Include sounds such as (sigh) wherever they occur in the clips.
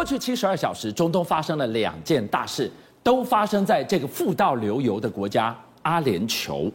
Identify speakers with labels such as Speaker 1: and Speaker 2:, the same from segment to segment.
Speaker 1: 过去七十二小时，中东发生了两件大事，都发生在这个富到流油的国家阿联酋。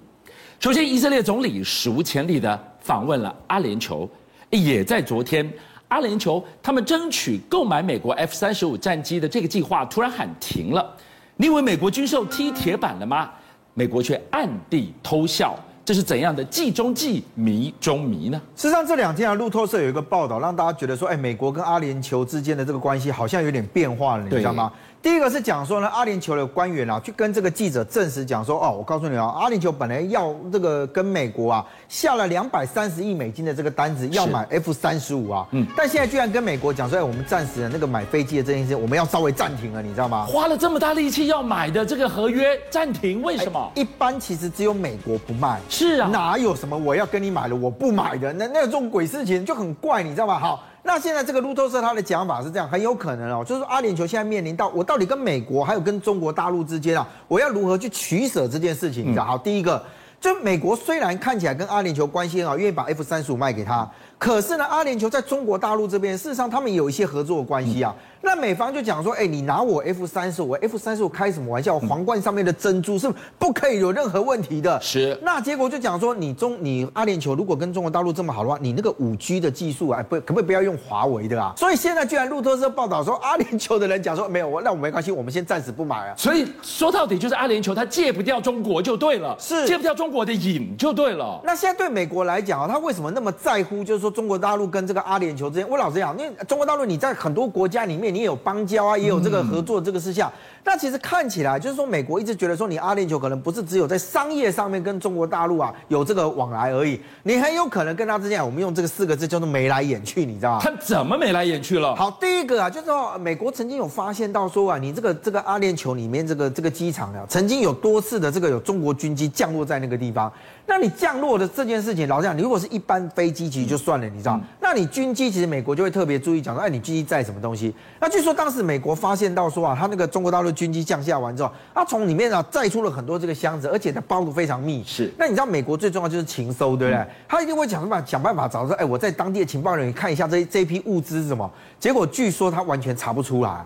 Speaker 1: 首先，以色列总理史无前例的访问了阿联酋，也在昨天，阿联酋他们争取购买美国 F 三十五战机的这个计划突然喊停了。你以为美国军售踢铁板了吗？美国却暗地偷笑。这是怎样的计中计，迷中迷呢？
Speaker 2: 事实上，这两天啊，路透社有一个报道，让大家觉得说，哎，美国跟阿联酋之间的这个关系好像有点变化了，你知道吗？第一个是讲说呢，阿联酋的官员啊，去跟这个记者证实讲说，哦，我告诉你啊，阿联酋本来要这个跟美国啊下了两百三十亿美金的这个单子，要买 F 三十五啊，嗯，但现在居然跟美国讲说，哎，我们暂时的那个买飞机的这件事，我们要稍微暂停了，你知道吗？
Speaker 1: 花了这么大力气要买的这个合约暂停，为什么？
Speaker 2: 一般其实只有美国不卖，
Speaker 1: 是啊，
Speaker 2: 哪有什么我要跟你买了我不买的？那那这种鬼事情就很怪，你知道吗？好。那现在这个路透社他的讲法是这样，很有可能哦，就是说阿联酋现在面临到我到底跟美国还有跟中国大陆之间啊，我要如何去取舍这件事情？你知道？好，第一个，就美国虽然看起来跟阿联酋关系很好，愿意把 F 三十五卖给他，可是呢，阿联酋在中国大陆这边，事实上他们有一些合作的关系啊。那美方就讲说，哎，你拿我 F 三十五，F 三十五开什么玩笑？皇冠上面的珍珠是不可以有任何问题的。
Speaker 1: 是。那
Speaker 2: 结果就讲说，你中你阿联酋如果跟中国大陆这么好的话，你那个五 G 的技术啊，不可不可以不要用华为的啊？所以现在居然路透社报道说，阿联酋的人讲说，没有我，那我没关系，我们先暂时不买啊。
Speaker 1: 所以说到底就是阿联酋他戒不掉中国就对了，是戒不掉中国的瘾就对了。
Speaker 2: 那现在对美国来讲啊，他为什么那么在乎？就是说中国大陆跟这个阿联酋之间，我老实讲，因为中国大陆你在很多国家里面你也有邦交啊。也有这个合作这个事项，那其实看起来就是说，美国一直觉得说，你阿联酋可能不是只有在商业上面跟中国大陆啊有这个往来而已，你很有可能跟他之间，我们用这个四个字叫做眉来眼去，你知道吗？
Speaker 1: 他怎么眉来眼去了？
Speaker 2: 好，第一个啊，就是说美国曾经有发现到说啊，你这个这个阿联酋里面这个这个机场啊，曾经有多次的这个有中国军机降落在那个地方。那你降落的这件事情，老实讲，你如果是一般飞机，其实就算了，你知道？那你军机，其实美国就会特别注意讲说，哎，你军机载什么东西？那据说当时美国发现到说啊，他那个中国大陆军机降下完之后，他从里面啊载出了很多这个箱子，而且它包的非常密。
Speaker 1: 是。
Speaker 2: 那你知道美国最重要就是情搜，对不对？他一定会想办法想办法找说，哎，我在当地的情报人员看一下这这批物资是什么？结果据说他完全查不出来。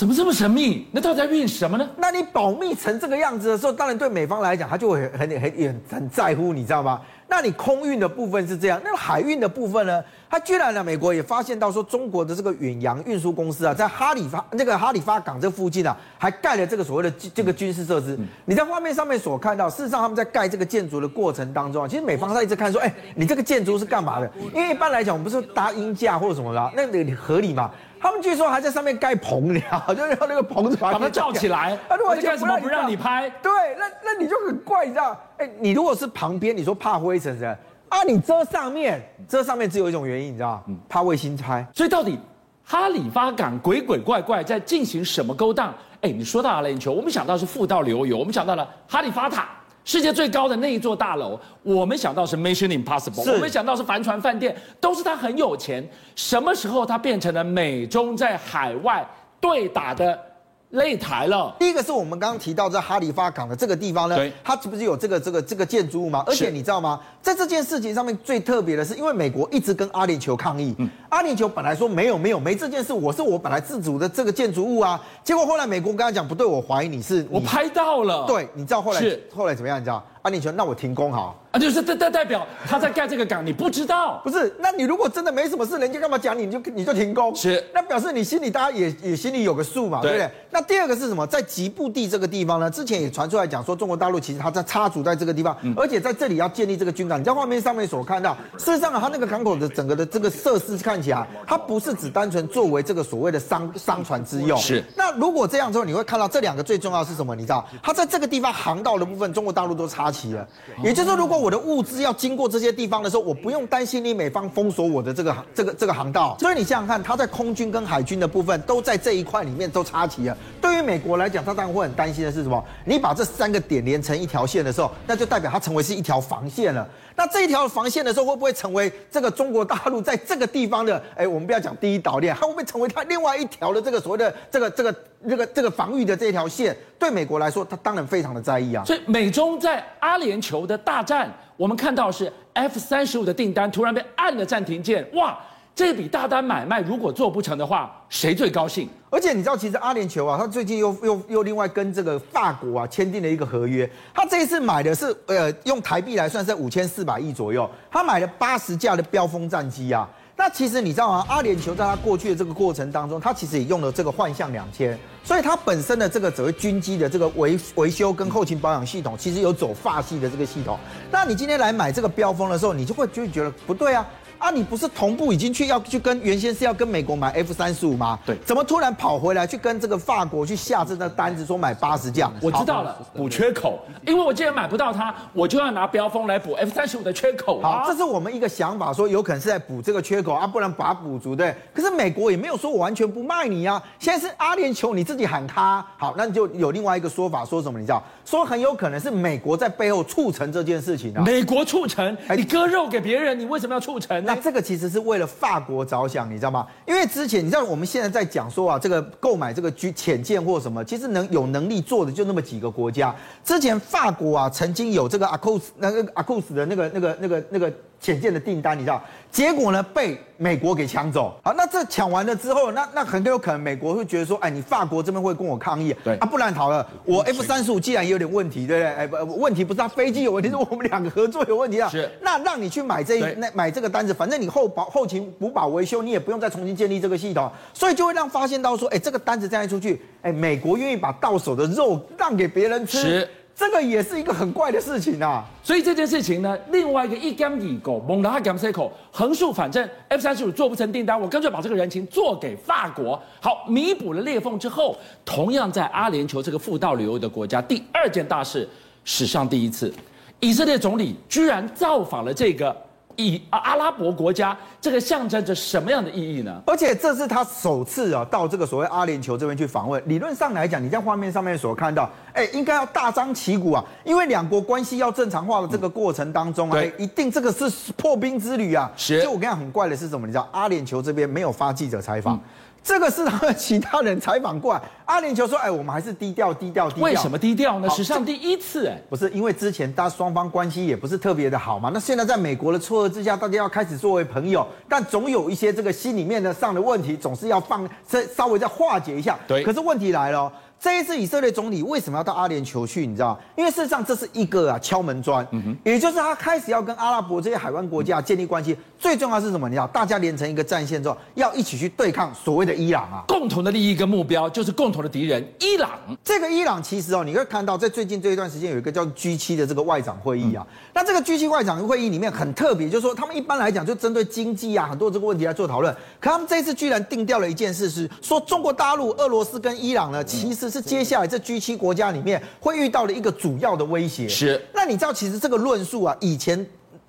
Speaker 1: 怎么这么神秘？那到底在运什么呢？
Speaker 2: 那你保密成这个样子的时候，当然对美方来讲，他就会很很很很在乎，你知道吗？那你空运的部分是这样，那海运的部分呢？他居然呢，美国也发现到说，中国的这个远洋运输公司啊，在哈里发那个哈里发港这附近啊，还盖了这个所谓的这个军事设施。你在画面上面所看到，事实上他们在盖这个建筑的过程当中啊，其实美方他一直看说，哎，你这个建筑是干嘛的？因为一般来讲，我们不是搭鹰架或者什么的，那你合理吗？他们据说还在上面盖棚了，就是用那个棚子把
Speaker 1: 它 (laughs) 罩起来。他如果干什么不让你拍？
Speaker 2: 对，那那你就很怪，你知道？哎，你如果是旁边，你说怕灰尘是啊，你遮上面，遮上面只有一种原因，你知道嗯？怕卫星拍。
Speaker 1: 所以到底哈里发港鬼鬼怪怪在进行什么勾当？哎，你说到阿联酋，我们想到是富到流油，我们想到了哈利发塔。世界最高的那一座大楼，我们想到是 Mission Impossible，我们想到是帆船饭店，都是他很有钱。什么时候他变成了美中在海外对打的？擂台了。
Speaker 2: 第一个是我们刚刚提到在哈利发港的这个地方呢，它是不是有这个这个这个建筑物吗？而且你知道吗？在这件事情上面最特别的是，因为美国一直跟阿联酋抗议，嗯、阿联酋本来说没有没有没这件事，我是我本来自主的这个建筑物啊。结果后来美国跟他讲不对，我怀疑你是你
Speaker 1: 我拍到了。
Speaker 2: 对，你知道后来是后来怎么样？你知道？阿联酋，那我停工好。
Speaker 1: 啊，就是代代代表他在盖这个港，你不知道？
Speaker 2: 不是，那你如果真的没什么事，人家干嘛讲你？你就你就停工？
Speaker 1: 是，
Speaker 2: 那表示你心里大家也也心里有个数嘛，对，不对？那第二个是什么？在吉布地这个地方呢，之前也传出来讲说，中国大陆其实他在插足在这个地方，嗯、而且在这里要建立这个军港。你在画面上面所看到，事实上啊，它那个港口的整个的这个设施看起来，它不是只单纯作为这个所谓的商商船之用。
Speaker 1: 是。
Speaker 2: 那如果这样之后，你会看到这两个最重要的是什么？你知道，它在这个地方航道的部分，中国大陆都插旗了。也就是说，如果我的物资要经过这些地方的时候，我不用担心你美方封锁我的这个这个这个航道。所以你想想看，他在空军跟海军的部分都在这一块里面都插旗了。对于美国来讲，他当然会很担心的是什么？你把这三个点连成一条线的时候，那就代表它成为是一条防线了。那这一条防线的时候，会不会成为这个中国大陆在这个地方的？(laughs) 哎，我们不要讲第一岛链，它会不会成为它另外一条的这个所谓的这个这个这个这个防御的这条线？对美国来说，它当然非常的在意啊。
Speaker 1: 所以美中在阿联酋的大战，我们看到是 F 三十五的订单突然被按了暂停键，哇！这笔大单买卖如果做不成的话，谁最高兴？
Speaker 2: 而且你知道，其实阿联酋啊，他最近又又又另外跟这个法国啊签订了一个合约。他这一次买的是呃，用台币来算是五千四百亿左右。他买了八十架的标风战机啊。那其实你知道吗？阿联酋在他过去的这个过程当中，他其实也用了这个幻象两千，所以它本身的这个所谓军机的这个维维修跟后勤保养系统，其实有走法系的这个系统。那你今天来买这个标风的时候，你就会就会觉得不对啊。啊，你不是同步已经去要去跟原先是要跟美国买 F 三十五吗？
Speaker 1: 对，
Speaker 2: 怎么突然跑回来去跟这个法国去下这个单子，说买八十架？
Speaker 1: 我知道了，补缺口，因为我既然买不到它，我就要拿标风来补 F 三十五的缺口
Speaker 2: 啊。好，这是我们一个想法，说有可能是在补这个缺口啊，不然把它补足对。可是美国也没有说我完全不卖你啊，现在是阿联酋你自己喊他，好，那你就有另外一个说法，说什么你知道？说很有可能是美国在背后促成这件事情啊。
Speaker 1: 美国促成？你割肉给别人，你为什么要促成呢？
Speaker 2: 那这个其实是为了法国着想，你知道吗？因为之前你知道我们现在在讲说啊，这个购买这个军潜舰或什么，其实能有能力做的就那么几个国家。之前法国啊，曾经有这个阿库斯那个阿库斯的那个那个那个那个。潜舰的订单，你知道？结果呢，被美国给抢走。好，那这抢完了之后，那那很有可能美国会觉得说，哎，你法国这边会跟我抗议。
Speaker 1: 对啊，
Speaker 2: 不然好了，我 F 三十五既然也有点问题，对不对？哎，不，问题不是他飞机有问题，是我们两个合作有问题啊。
Speaker 1: 是。
Speaker 2: 那让你去买这一那买这个单子，反正你后保后勤补保维修，你也不用再重新建立这个系统，所以就会让发现到说，哎，这个单子再出去，哎，美国愿意把到手的肉让给别人吃。
Speaker 1: 是。
Speaker 2: 这个也是一个很怪的事情啊，
Speaker 1: 所以这件事情呢，另外一个一江一狗猛拉干塞口横竖，反正 F 三十五做不成订单，我干脆把这个人情做给法国，好弥补了裂缝之后，同样在阿联酋这个富道旅游的国家，第二件大事，史上第一次，以色列总理居然造访了这个。以阿拉伯国家，这个象征着什么样的意义呢？
Speaker 2: 而且这是他首次啊到这个所谓阿联酋这边去访问。理论上来讲，你在画面上面所看到，哎，应该要大张旗鼓啊，因为两国关系要正常化的这个过程当中啊，哎，一定这个是破冰之旅啊。
Speaker 1: 是。
Speaker 2: 就我跟你讲，很怪的是什么？你知道，阿联酋这边没有发记者采访。嗯这个是他们其他人采访过来，阿联酋说：“哎，我们还是低调，低调，低调。”
Speaker 1: 为什么低调呢？史上第一次哎，
Speaker 2: 不是因为之前大家双方关系也不是特别的好嘛。那现在在美国的撮合之下，大家要开始作为朋友，但总有一些这个心里面的上的问题，总是要放再稍微再化解一下。
Speaker 1: 对。
Speaker 2: 可是问题来了。这一次以色列总理为什么要到阿联酋去？你知道？因为事实上这是一个啊敲门砖，也就是他开始要跟阿拉伯这些海湾国家建立关系。最重要是什么？你知道？大家连成一个战线之后，要一起去对抗所谓的伊朗啊。
Speaker 1: 共同的利益跟目标就是共同的敌人伊朗。
Speaker 2: 这个伊朗其实哦，你会看到在最近这一段时间有一个叫 G7 的这个外长会议啊。那这个 G7 外长会议里面很特别，就是说他们一般来讲就针对经济啊很多这个问题来做讨论。可他们这一次居然定调了一件事，是说中国大陆、俄罗斯跟伊朗呢，其实是接下来这。G 七国家里面会遇到的一个主要的威胁
Speaker 1: 是，
Speaker 2: 那你知道其实这个论述啊，以前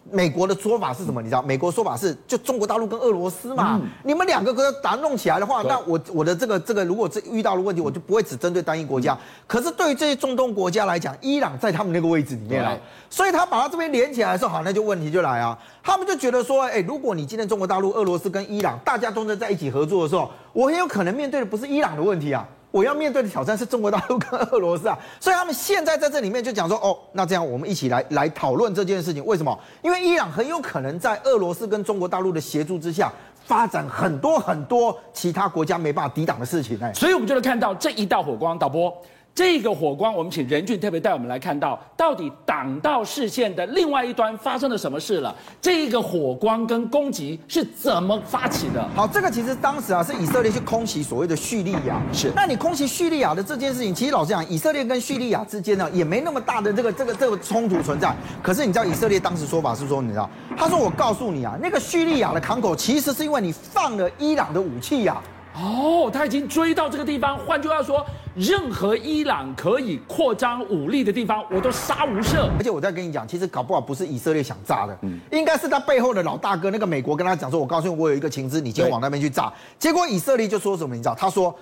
Speaker 2: 美国的说法是什么？你知道美国说法是就中国大陆跟俄罗斯嘛，嗯、你们两个国家打弄起来的话，那我我的这个这个如果这遇到了问题，我就不会只针对单一国家。可是对于这些中东国家来讲，伊朗在他们那个位置里面啊，所以他把他这边连起来的时候，好，那就问题就来啊，他们就觉得说，哎，如果你今天中国大陆、俄罗斯跟伊朗大家都能在一起合作的时候，我很有可能面对的不是伊朗的问题啊。我要面对的挑战是中国大陆跟俄罗斯啊，所以他们现在在这里面就讲说，哦，那这样我们一起来来讨论这件事情。为什么？因为伊朗很有可能在俄罗斯跟中国大陆的协助之下，发展很多很多其他国家没办法抵挡的事情。哎，
Speaker 1: 所以我们就能看到这一道火光，导播。这个火光，我们请任俊特别带我们来看到，到底挡到视线的另外一端发生了什么事了？这个火光跟攻击是怎么发起的？
Speaker 2: 好，这个其实当时啊是以色列去空袭所谓的叙利亚，
Speaker 1: 是。
Speaker 2: 那你空袭叙利亚的这件事情，其实老实讲，以色列跟叙利亚之间呢也没那么大的这个这个这个冲突存在。可是你知道以色列当时说法是说，你知道，他说我告诉你啊，那个叙利亚的港口其实是因为你放了伊朗的武器呀、啊。
Speaker 1: 哦，他已经追到这个地方。换句话说，任何伊朗可以扩张武力的地方，我都杀无赦。
Speaker 2: 而且我再跟你讲，其实搞不好不是以色列想炸的，嗯，应该是他背后的老大哥那个美国跟他讲说：“我告诉你，我有一个情资，你今天往那边去炸。”结果以色列就说什么？你知道？他说：“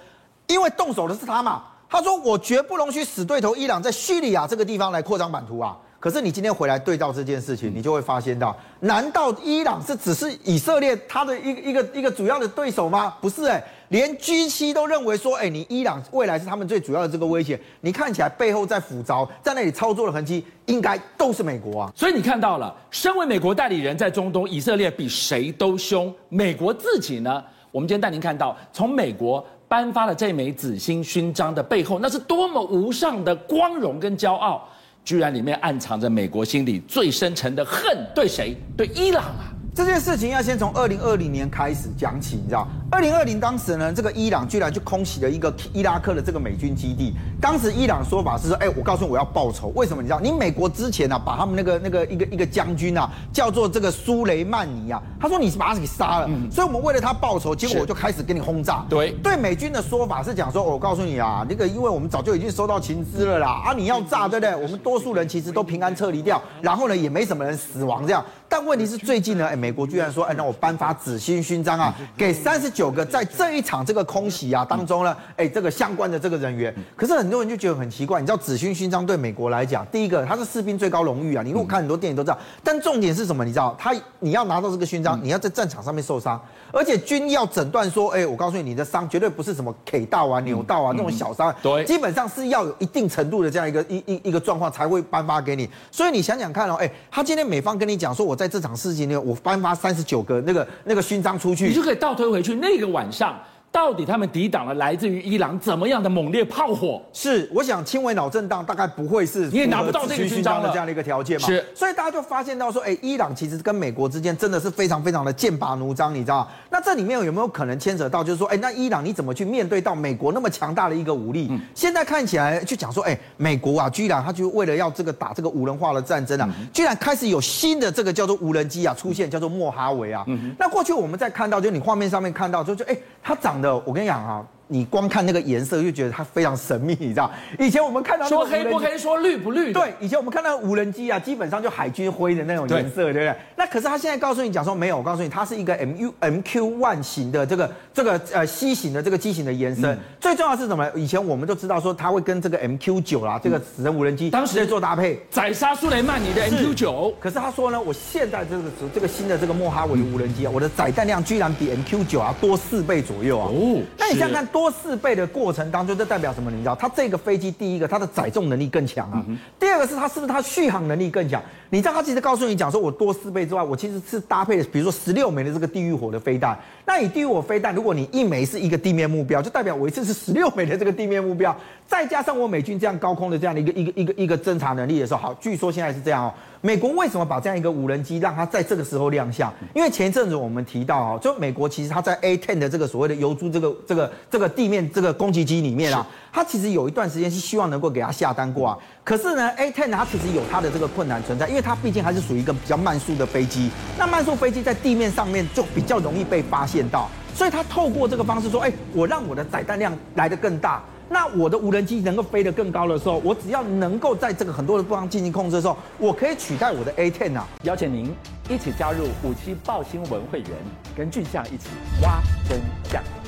Speaker 2: 因为动手的是他嘛。”他说：“我绝不容许死对头伊朗在叙利亚这个地方来扩张版图啊。”可是你今天回来对照这件事情，你就会发现到，难道伊朗是只是以色列他的一个一个一个主要的对手吗？不是哎、欸。连 G7 都认为说，哎，你伊朗未来是他们最主要的这个威胁，你看起来背后在辅招，在那里操作的痕迹，应该都是美国啊。
Speaker 1: 所以你看到了，身为美国代理人，在中东，以色列比谁都凶。美国自己呢？我们今天带您看到，从美国颁发了这枚紫星勋章的背后，那是多么无上的光荣跟骄傲，居然里面暗藏着美国心里最深沉的恨，对谁？对伊朗啊！
Speaker 2: 这件事情要先从二零二零年开始讲起，你知道？二零二零当时呢，这个伊朗居然就空袭了一个伊拉克的这个美军基地。当时伊朗说法是说，哎，我告诉你，我要报仇。为什么？你知道？你美国之前呢、啊，把他们那个那个一个一个将军啊，叫做这个苏雷曼尼啊，他说你是把他给杀了，嗯、所以我们为了他报仇，结果我就开始给你轰炸。
Speaker 1: 对
Speaker 2: 对，美军的说法是讲说，我告诉你啊，那个因为我们早就已经收到情资了啦，啊，你要炸，对不对？我们多数人其实都平安撤离掉，然后呢，也没什么人死亡这样。但问题是最近呢，哎，美国居然说，哎，让我颁发紫心勋章啊，给三十九个在这一场这个空袭啊当中呢，哎，这个相关的这个人员。可是很多人就觉得很奇怪，你知道紫勋勋章对美国来讲，第一个它是士兵最高荣誉啊，你如果看很多电影都知道。但重点是什么？你知道，他你要拿到这个勋章，你要在战场上面受伤，而且军要诊断说，哎，我告诉你，你的伤绝对不是什么 K 到啊、扭道啊那种小伤，
Speaker 1: 对，
Speaker 2: 基本上是要有一定程度的这样一个一一一个状况才会颁发给你。所以你想想看哦，哎，他今天美方跟你讲说，我在这场事情呢。我颁发三十九个那个那个勋章出去，
Speaker 1: 你就可以倒推回去那那个晚上。到底他们抵挡了来自于伊朗怎么样的猛烈炮火？
Speaker 2: 是，我想轻微脑震荡大概不会是
Speaker 1: 你也拿不到这个勋章
Speaker 2: 的这样的一个条件嘛？
Speaker 1: 是，
Speaker 2: 所以大家就发现到说，哎，伊朗其实跟美国之间真的是非常非常的剑拔弩张，你知道？那这里面有没有可能牵扯到，就是说，哎，那伊朗你怎么去面对到美国那么强大的一个武力？嗯、现在看起来就讲说，哎，美国啊，居然他就为了要这个打这个无人化的战争啊，嗯、居然开始有新的这个叫做无人机啊出现，叫做莫哈维啊。嗯、那过去我们在看到，就你画面上面看到，就就哎，它长得，我跟你讲啊。你光看那个颜色就觉得它非常神秘，你知道？以前我们看到
Speaker 1: 说黑不黑，说绿不绿。
Speaker 2: 对，以前我们看到无人机啊，基本上就海军灰的那种颜色，对，不对？那可是他现在告诉你讲说没有，我告诉你，它是一个 M U M Q One 型的这个这个呃 C 型的这个机型的延伸。嗯、最重要是什么？以前我们都知道说它会跟这个 M Q 九啦，这个死神无人机当时在做搭配，
Speaker 1: 宰杀苏雷曼尼的 M Q 九。
Speaker 2: 可是他说呢，我现在这个这个新的这个莫哈维无人机啊，我的载弹量居然比 M Q 九啊多四倍左右啊！哦，那你想想看，多四倍的。过程当中，这代表什么？你知道，它这个飞机，第一个它的载重能力更强啊，第二个是它是不是它续航能力更强？你知道，它其实告诉你讲说，我多四倍之外，我其实是搭配的，比如说十六枚的这个地狱火的飞弹。那你地狱火飞弹，如果你一枚是一个地面目标，就代表我一次是十六枚的这个地面目标，再加上我美军这样高空的这样的一个一个一个一个侦察能力的时候，好，据说现在是这样哦。美国为什么把这样一个无人机让它在这个时候亮相？因为前一阵子我们提到啊，就美国其实它在 A10 的这个所谓的油珠这个这个这个地面这个攻击机里面啊，它其实有一段时间是希望能够给它下单过啊。可是呢，A10 它其实有它的这个困难存在，因为它毕竟还是属于一个比较慢速的飞机。那慢速飞机在地面上面就比较容易被发现到，所以它透过这个方式说，哎，我让我的载弹量来得更大。那我的无人机能够飞得更高的时候，我只要能够在这个很多的地方进行控制的时候，我可以取代我的 A ten 啊！
Speaker 3: 邀请您一起加入五七报新闻会员，跟俊相一起挖真相。